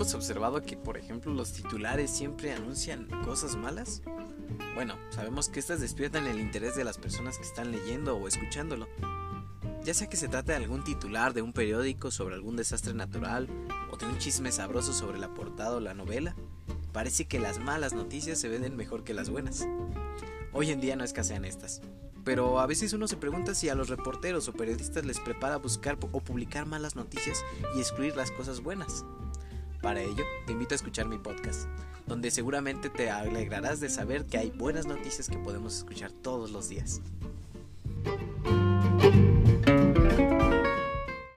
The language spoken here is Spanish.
hemos observado que, por ejemplo, los titulares siempre anuncian cosas malas? Bueno, sabemos que estas despiertan el interés de las personas que están leyendo o escuchándolo. Ya sea que se trate de algún titular de un periódico sobre algún desastre natural o de un chisme sabroso sobre la portada o la novela, parece que las malas noticias se venden mejor que las buenas. Hoy en día no escasean estas, pero a veces uno se pregunta si a los reporteros o periodistas les prepara buscar o publicar malas noticias y excluir las cosas buenas. Para ello, te invito a escuchar mi podcast, donde seguramente te alegrarás de saber que hay buenas noticias que podemos escuchar todos los días.